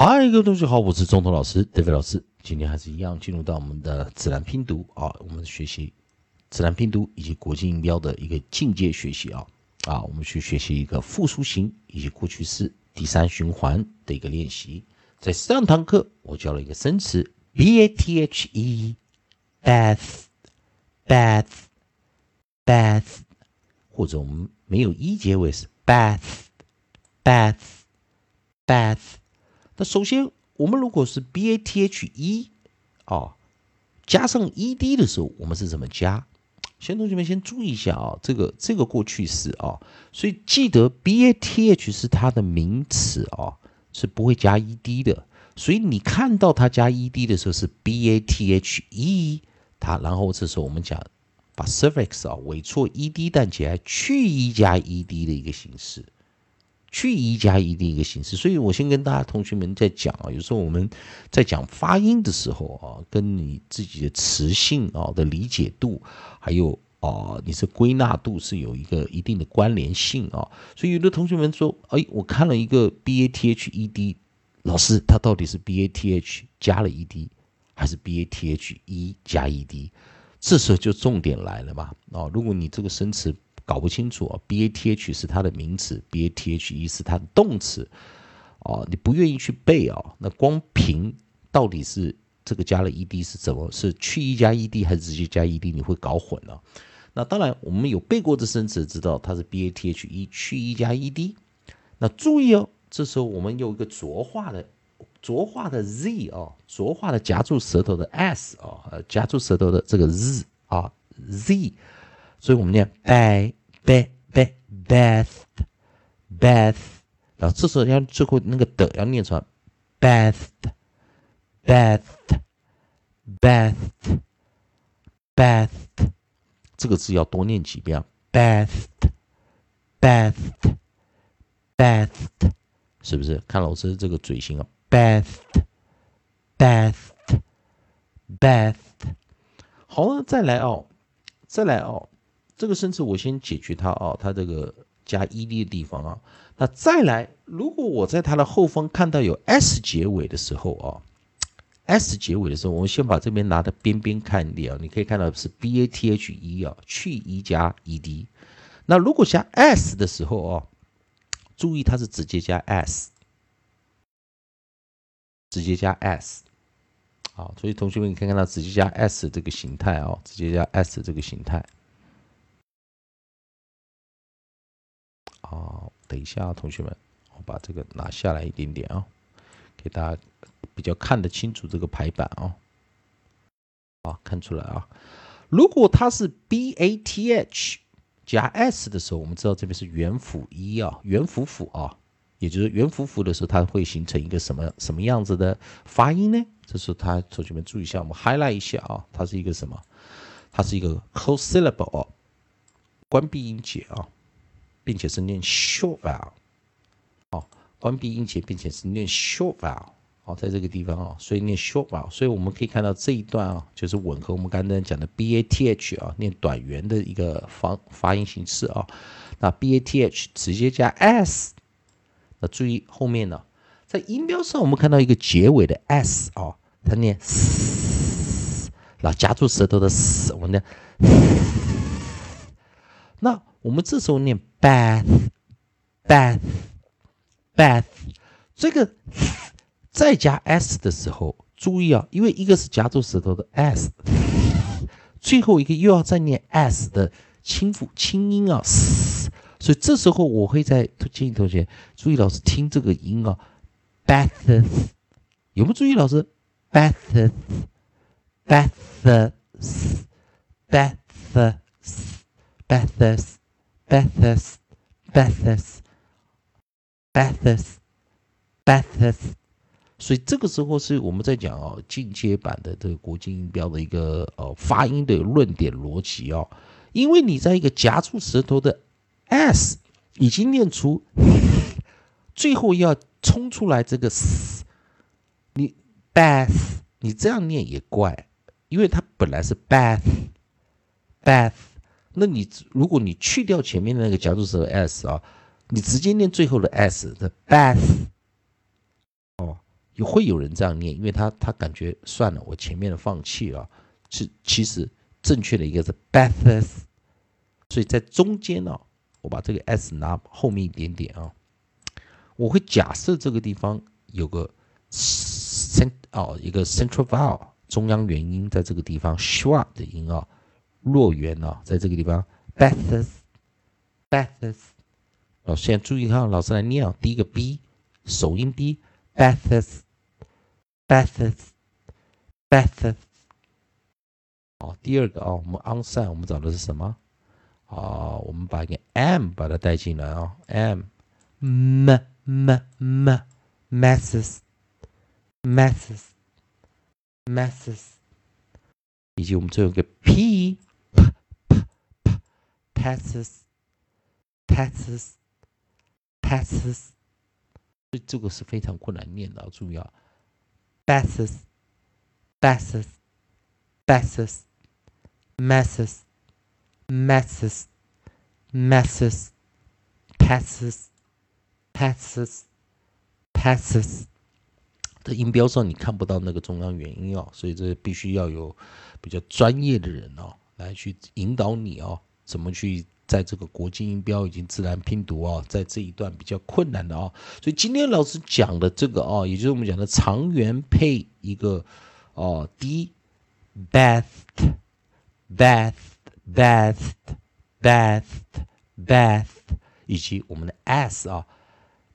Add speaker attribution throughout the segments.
Speaker 1: 嗨，各位同学好，我是中通老师，David 老师。今天还是一样，进入到我们的自然拼读啊，我们学习自然拼读以及国际音标的一个进阶学习啊啊，我们去学习一个复数型以及过去式第三循环的一个练习。在上堂课，我教了一个生词 b a t h e，bath，bath，bath，或者我们没有 e 结尾是 bath，bath，bath。那首先，我们如果是 b a t h e 啊，加上 e d 的时候，我们是怎么加？先同学们先注意一下啊，这个这个过去式啊，所以记得 b a t h 是它的名词啊，是不会加 e d 的。所以你看到它加 e d 的时候是 b a t h e，它然后这时候我们讲把 suffix 啊尾错 e d 但起来去 e 加 e d 的一个形式。去一加一的一个形式，所以我先跟大家同学们在讲啊，有时候我们在讲发音的时候啊，跟你自己的词性啊的理解度，还有啊你是归纳度是有一个一定的关联性啊。所以有的同学们说，哎，我看了一个 b a t h e d，老师他到底是 b a t h 加了 e d，还是 b a t h e 加 e d？这时候就重点来了嘛啊，如果你这个生词。搞不清楚啊，b a t h 是它的名词，b a t h e 是它的动词，哦，你不愿意去背啊？那光凭到底是这个加了 e d 是怎么？是去一加 e d 还是直接加 e d？你会搞混了。那当然，我们有背过的生词，知道它是 b a t h e 去一加 e d。那注意哦，这时候我们有一个浊化的浊化的 z 啊，浊化的夹住舌头的 s 啊，夹住舌头的这个 z 啊 z，所以我们念 a。bath bath bath，然后这时候要最后那个的要念出来，bath bath bath bath，这个字要多念几遍，bath bath bath，是不是？看老师这个嘴型啊，bath bath bath，好了，再来哦，再来哦。这个生词我先解决它啊，它这个加 e d 的地方啊，那再来，如果我在它的后方看到有 s 结尾的时候啊，s 结尾的时候，我们先把这边拿的边边看一点啊，你可以看到是 b a t h e 啊，去 e 加 e d，那如果加 s 的时候啊，注意它是直接加 s，直接加 s，好，所以同学们你可以看到直接加 s 这个形态啊，直接加 s 这个形态。啊，等一下，啊同学们，我把这个拿下来一点点啊，给大家比较看得清楚这个排版啊。啊，看出来啊。如果它是 b a t h 加 s 的时候，我们知道这边是元辅一啊，元辅辅啊，也就是元辅辅的时候，它会形成一个什么什么样子的发音呢？这时候，它同学们注意一下，我们 highlight 一下啊，它是一个什么？它是一个 close syllable，关闭音节啊。并且是念 short vowel，哦，关闭音节，并且是念 short vowel，哦，在这个地方啊，所以念 short vowel，所以我们可以看到这一段啊，就是吻合我们刚才讲的 b a t h 啊，念短元的一个发发音形式啊。那 b a t h 直接加 s，那注意后面呢，在音标上我们看到一个结尾的 s 啊，它念 s，然后夹住舌头的 s，我们念，那。我们这时候念 bath，bath，bath，这个再加 s 的时候，注意啊，因为一个是夹住舌头的 s，最后一个又要再念 s 的轻辅轻音啊，所以这时候我会在建议同学注意，老师听这个音啊，bath，有没有注意老师？bath，bath，bath，bath。Bathes, bathes, bathes, bathes 所以这个时候是我们在讲哦进阶版的这个国际音标的一个呃发音的论点逻辑哦，因为你在一个夹住舌头的 s 已经念出，最后要冲出来这个 s，你 bath 你这样念也怪，因为它本来是 bath, bath。那你如果你去掉前面的那个夹住舌 s 啊，你直接念最后的 s 的 bath，哦，也会有人这样念，因为他他感觉算了，我前面的放弃了。是其实正确的一个是 baths 所以在中间呢，我把这个 s 拿后面一点点啊，我会假设这个地方有个 cent 哦，一个 central vowel 中央元音在这个地方 shwa 的音啊，弱元啊，在这个地方 Beths，Beths。哦，现在注意看，老师来念啊，第一个 b 首音 b，Beths，Beths，Beths。好，第二个啊，我们 onsite，我们找的是什么？啊，我们把一个 m 把它带进来啊，m m m m masses masses masses，以及我们最后一个 p passes passes passes，所以这个是非常困难念的，注意啊，passes passes passes masses, masses, masses, passes, passes, passes 的音标上你看不到那个中央元音哦，所以这必须要有比较专业的人哦来去引导你哦，怎么去在这个国际音标以及自然拼读哦，在这一段比较困难的哦，所以今天老师讲的这个哦，也就是我们讲的长元配一个哦 d best。bath, bath, bath, bath，以及我们的 s 啊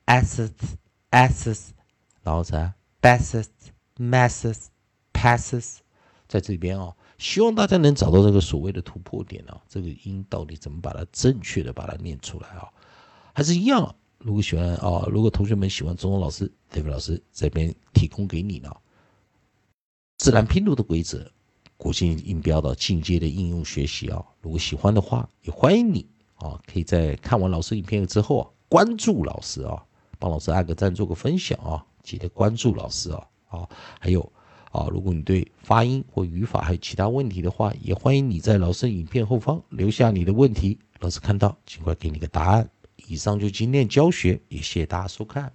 Speaker 1: ，asses，asses，然后啥，basses, masses, passes，在这边啊，希望大家能找到这个所谓的突破点啊，这个音到底怎么把它正确的把它念出来啊？还是一样，如果喜欢啊，如果同学们喜欢中文老师德文老师这边提供给你呢，自然拼读的规则。国际音标的进阶的应用学习啊，如果喜欢的话，也欢迎你啊，可以在看完老师影片之后啊，关注老师啊，帮老师按个赞，做个分享啊，记得关注老师啊啊，还有啊，如果你对发音或语法还有其他问题的话，也欢迎你在老师影片后方留下你的问题，老师看到尽快给你个答案。以上就今天教学，也谢谢大家收看。